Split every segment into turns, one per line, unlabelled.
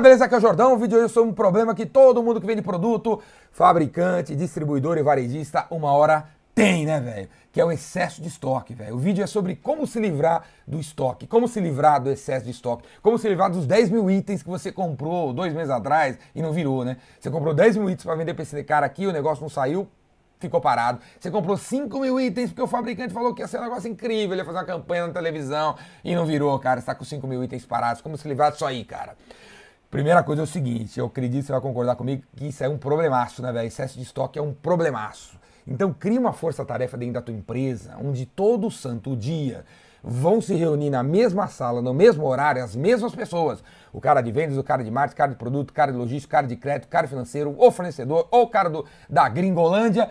Beleza, aqui é o Jordão. O vídeo hoje é sobre um problema que todo mundo que vende produto, fabricante, distribuidor e varejista, uma hora tem, né, velho? Que é o excesso de estoque, velho. O vídeo é sobre como se livrar do estoque, como se livrar do excesso de estoque, como se livrar dos 10 mil itens que você comprou dois meses atrás e não virou, né? Você comprou 10 mil itens para vender pra esse cara aqui, o negócio não saiu, ficou parado. Você comprou 5 mil itens porque o fabricante falou que ia ser um negócio incrível, ele ia fazer uma campanha na televisão e não virou, cara. Você tá com 5 mil itens parados. Como se livrar disso aí, cara? Primeira coisa é o seguinte, eu acredito que você vai concordar comigo que isso é um problemaço, né, velho? Excesso de estoque é um problemaço. Então cria uma força-tarefa dentro da tua empresa, onde todo santo dia vão se reunir na mesma sala, no mesmo horário, as mesmas pessoas. O cara de vendas, o cara de marketing, o cara de produto, o cara de logística, o cara de crédito, o cara financeiro, o fornecedor, ou o cara do, da Gringolândia.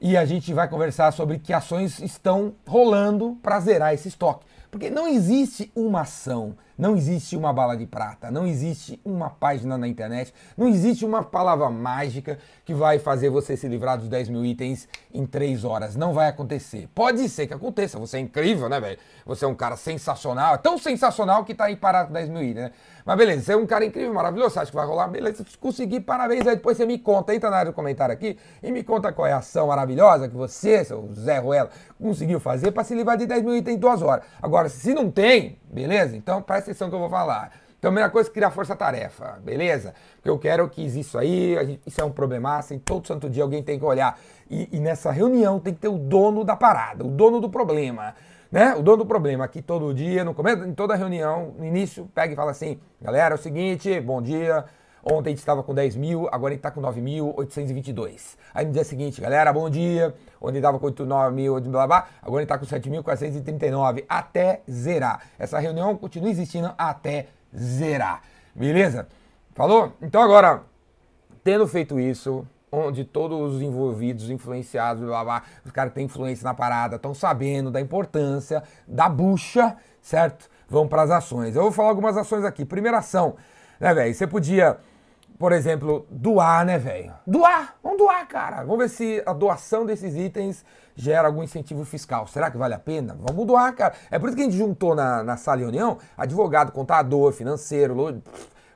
E a gente vai conversar sobre que ações estão rolando para zerar esse estoque. Porque não existe uma ação, não existe uma bala de prata, não existe uma página na internet, não existe uma palavra mágica que vai fazer você se livrar dos 10 mil itens em 3 horas. Não vai acontecer. Pode ser que aconteça, você é incrível, né, velho? Você é um cara sensacional, é tão sensacional que tá aí parado com 10 mil itens, né? Mas beleza, você é um cara incrível, maravilhoso, você acha que vai rolar? Beleza, se conseguir, parabéns. Aí depois você me conta, entra na área do comentário aqui e me conta qual é a ação maravilhosa que você, seu Zé Ruela, conseguiu fazer para se livrar de 10 mil itens em 2 horas. Agora, se não tem, beleza? Então atenção que eu vou falar. Então, a primeira coisa é criar força-tarefa, beleza? Porque eu quero que isso aí, gente, isso é um problemaço, em todo santo dia alguém tem que olhar. E, e, nessa reunião tem que ter o dono da parada, o dono do problema. Né? O dono do problema aqui todo dia, no começo, em toda reunião, no início, pega e fala assim: galera, é o seguinte, bom dia. Ontem a gente estava com 10 mil, agora a gente está com 9.822. Aí no dia seguinte, galera, bom dia. Ontem estava com 9 mil, blá blá, agora a gente está com 7.439, até zerar. Essa reunião continua existindo até zerar. Beleza? Falou? Então agora, tendo feito isso, onde todos os envolvidos, influenciados, blá, blá, os caras que têm influência na parada, estão sabendo da importância da bucha, certo? Vão para as ações. Eu vou falar algumas ações aqui. Primeira ação, né, velho? Você podia, por exemplo, doar, né, velho? Doar! Vamos doar, cara. Vamos ver se a doação desses itens gera algum incentivo fiscal. Será que vale a pena? Vamos doar, cara. É por isso que a gente juntou na, na sala de reunião advogado, contador, financeiro,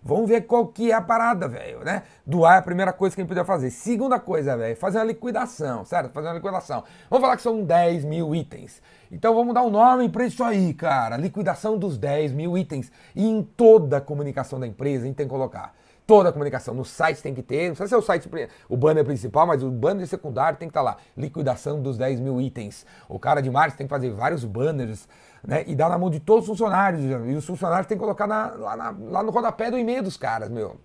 Vamos ver qual que é a parada, velho, né? Doar é a primeira coisa que a gente podia fazer. Segunda coisa, velho, fazer uma liquidação, certo? Fazer uma liquidação. Vamos falar que são 10 mil itens. Então vamos dar um nome para isso aí, cara. Liquidação dos 10 mil itens. E em toda a comunicação da empresa a gente tem que colocar. Toda a comunicação. No site tem que ter, não sei se é o site, o banner principal, mas o banner secundário tem que estar tá lá. Liquidação dos 10 mil itens. O cara de marketing tem que fazer vários banners né? E dar na mão de todos os funcionários. E os funcionários têm que colocar na, lá, na, lá no rodapé do e-mail dos caras, meu.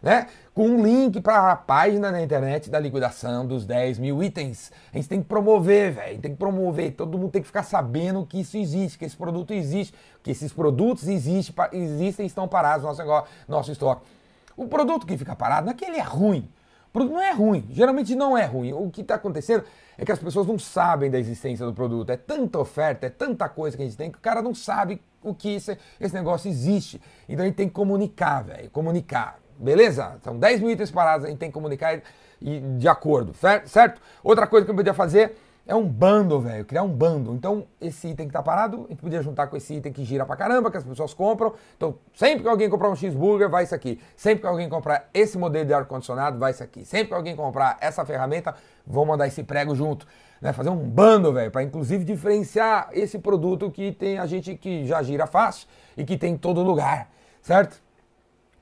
Né? Com um link para a página na internet da liquidação dos 10 mil itens. A gente tem que promover, velho. Tem que promover. Todo mundo tem que ficar sabendo que isso existe, que esse produto existe, que esses produtos existem, existem e estão parados no nosso, negócio, nosso estoque. O produto que fica parado não é que ele é ruim. O produto não é ruim, geralmente não é ruim. O que está acontecendo é que as pessoas não sabem da existência do produto. É tanta oferta, é tanta coisa que a gente tem que o cara não sabe o que esse, esse negócio existe. Então a gente tem que comunicar, velho. Comunicar. Beleza? São 10 mil itens parados, a gente tem que comunicar e, de acordo, certo? Outra coisa que eu podia fazer é um bando, velho, criar um bando. Então, esse item que tá parado, a gente podia juntar com esse item que gira pra caramba, que as pessoas compram. Então, sempre que alguém comprar um cheeseburger, vai isso aqui. Sempre que alguém comprar esse modelo de ar-condicionado, vai isso aqui. Sempre que alguém comprar essa ferramenta, vão mandar esse prego junto. Né? Fazer um bando, velho, para inclusive diferenciar esse produto que tem a gente que já gira fácil e que tem em todo lugar, certo?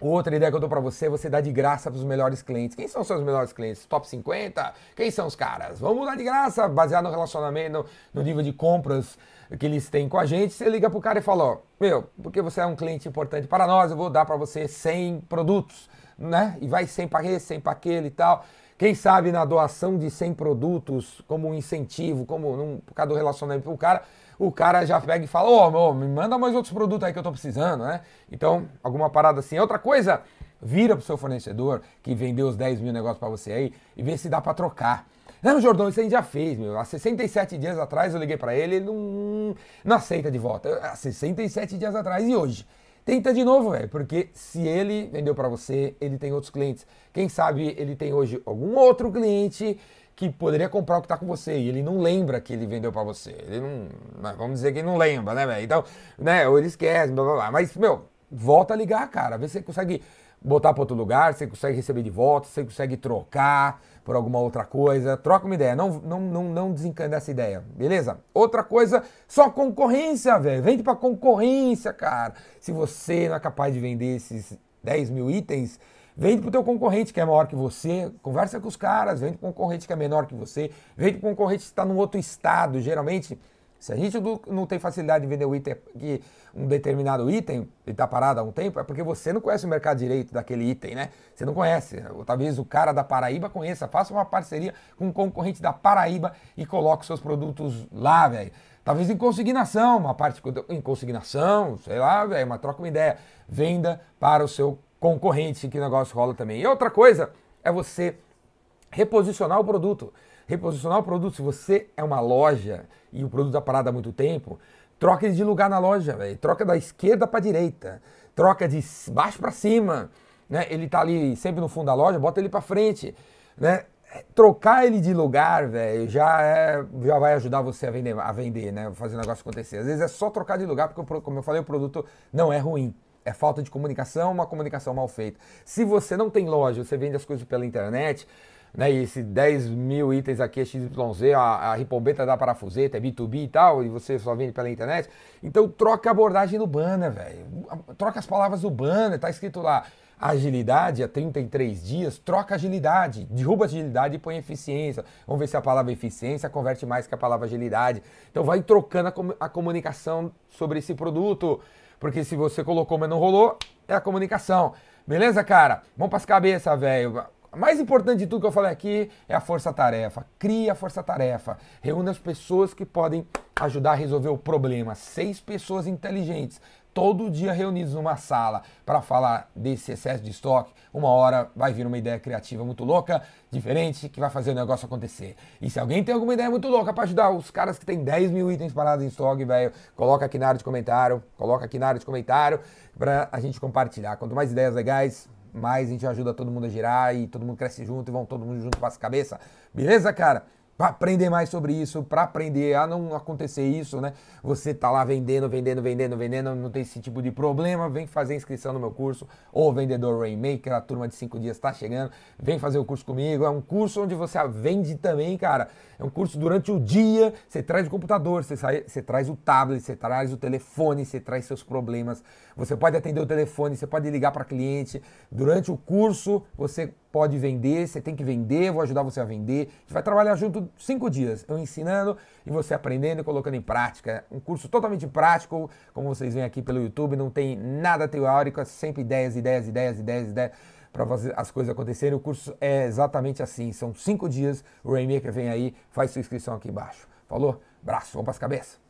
Outra ideia que eu dou para você é você dar de graça para os melhores clientes. Quem são os seus melhores clientes? Top 50? Quem são os caras? Vamos dar de graça, baseado no relacionamento, no, nível de compras que eles têm com a gente. Você liga pro cara e fala, ó, meu, porque você é um cliente importante para nós, eu vou dar para você 100 produtos, né? E vai 100 para esse, 100 para aquele e tal. Quem sabe na doação de 100 produtos, como um incentivo, como num, por causa do relacionamento pro cara, o cara já pega e fala, ô, oh, me manda mais outros produtos aí que eu tô precisando, né? Então, alguma parada assim. Outra coisa, vira pro seu fornecedor que vendeu os 10 mil negócios para você aí e vê se dá para trocar. Não, Jordão, isso a gente já fez, meu. Há 67 dias atrás eu liguei para ele, ele não, não aceita de volta. Há 67 dias atrás e hoje. Tenta de novo, velho, porque se ele vendeu para você, ele tem outros clientes. Quem sabe ele tem hoje algum outro cliente que poderia comprar o que está com você e ele não lembra que ele vendeu para você. Ele não, né, vamos dizer que ele não lembra, né, velho? Então, né, ou ele esquece, blá, blá, blá. Mas, meu, volta a ligar, cara. Vê se você consegue botar para outro lugar, você consegue receber de volta, você consegue trocar por alguma outra coisa. Troca uma ideia, não, não, não, não desencana essa ideia, beleza? Outra coisa, só concorrência, velho. Vende para concorrência, cara. Se você não é capaz de vender esses 10 mil itens, vende o teu concorrente que é maior que você, conversa com os caras, vende um concorrente que é menor que você, vende um concorrente que está num outro estado, geralmente se a gente não tem facilidade de vender o item, um determinado item, ele está parado há um tempo, é porque você não conhece o mercado direito daquele item, né? Você não conhece. Ou talvez o cara da Paraíba conheça. Faça uma parceria com um concorrente da Paraíba e coloque seus produtos lá, velho. Talvez em consignação, uma parte em consignação, sei lá, velho, mas troca uma ideia. Venda para o seu concorrente, que negócio rola também. E outra coisa é você reposicionar o produto reposicionar o produto. Se você é uma loja e o produto está parado há muito tempo, troca ele de lugar na loja, véio. troca da esquerda para direita, troca de baixo para cima. Né? Ele está ali sempre no fundo da loja, bota ele para frente. Né? Trocar ele de lugar, velho, já, é, já vai ajudar você a vender, a vender, né? Fazer o negócio acontecer. Às vezes é só trocar de lugar, porque, como eu falei, o produto não é ruim. É falta de comunicação, uma comunicação mal feita. Se você não tem loja, você vende as coisas pela internet, né? E esse 10 mil itens aqui é XYZ, a, a ripombeta da parafuseta, é B2B e tal, e você só vende pela internet. Então troca a abordagem no banner, velho. Troca as palavras do banner, tá escrito lá agilidade a 33 dias, troca agilidade, derruba agilidade e põe eficiência. Vamos ver se a palavra eficiência converte mais que a palavra agilidade. Então vai trocando a, com a comunicação sobre esse produto, porque se você colocou, mas não rolou, é a comunicação. Beleza, cara? Vamos para as cabeças, velho mais importante de tudo que eu falei aqui é a força-tarefa. Crie a força-tarefa. Reúna as pessoas que podem ajudar a resolver o problema. Seis pessoas inteligentes, todo dia reunidos numa sala para falar desse excesso de estoque. Uma hora vai vir uma ideia criativa muito louca, diferente, que vai fazer o negócio acontecer. E se alguém tem alguma ideia muito louca para ajudar os caras que têm 10 mil itens parados em estoque, velho, coloca aqui na área de comentário, coloca aqui na área de comentário para a gente compartilhar. Quanto mais ideias legais, mais a gente ajuda todo mundo a girar e todo mundo cresce junto e vão todo mundo junto para as cabeça. Beleza, cara? Para aprender mais sobre isso, para aprender a não acontecer isso, né? Você tá lá vendendo, vendendo, vendendo, vendendo, não tem esse tipo de problema, vem fazer inscrição no meu curso, ou Vendedor Rainmaker, a turma de 5 dias está chegando, vem fazer o curso comigo, é um curso onde você vende também, cara, é um curso durante o dia, você traz o computador, você, sai, você traz o tablet, você traz o telefone, você traz seus problemas, você pode atender o telefone, você pode ligar para cliente, durante o curso você pode vender, você tem que vender, vou ajudar você a vender. A gente vai trabalhar junto cinco dias, eu ensinando e você aprendendo e colocando em prática. Um curso totalmente prático, como vocês veem aqui pelo YouTube, não tem nada teórico, é sempre ideias, ideias, ideias, ideias, ideias para fazer as coisas acontecerem. O curso é exatamente assim, são cinco dias. O Rainmaker vem aí, faz sua inscrição aqui embaixo. Falou? Braço, vamos para as cabeças.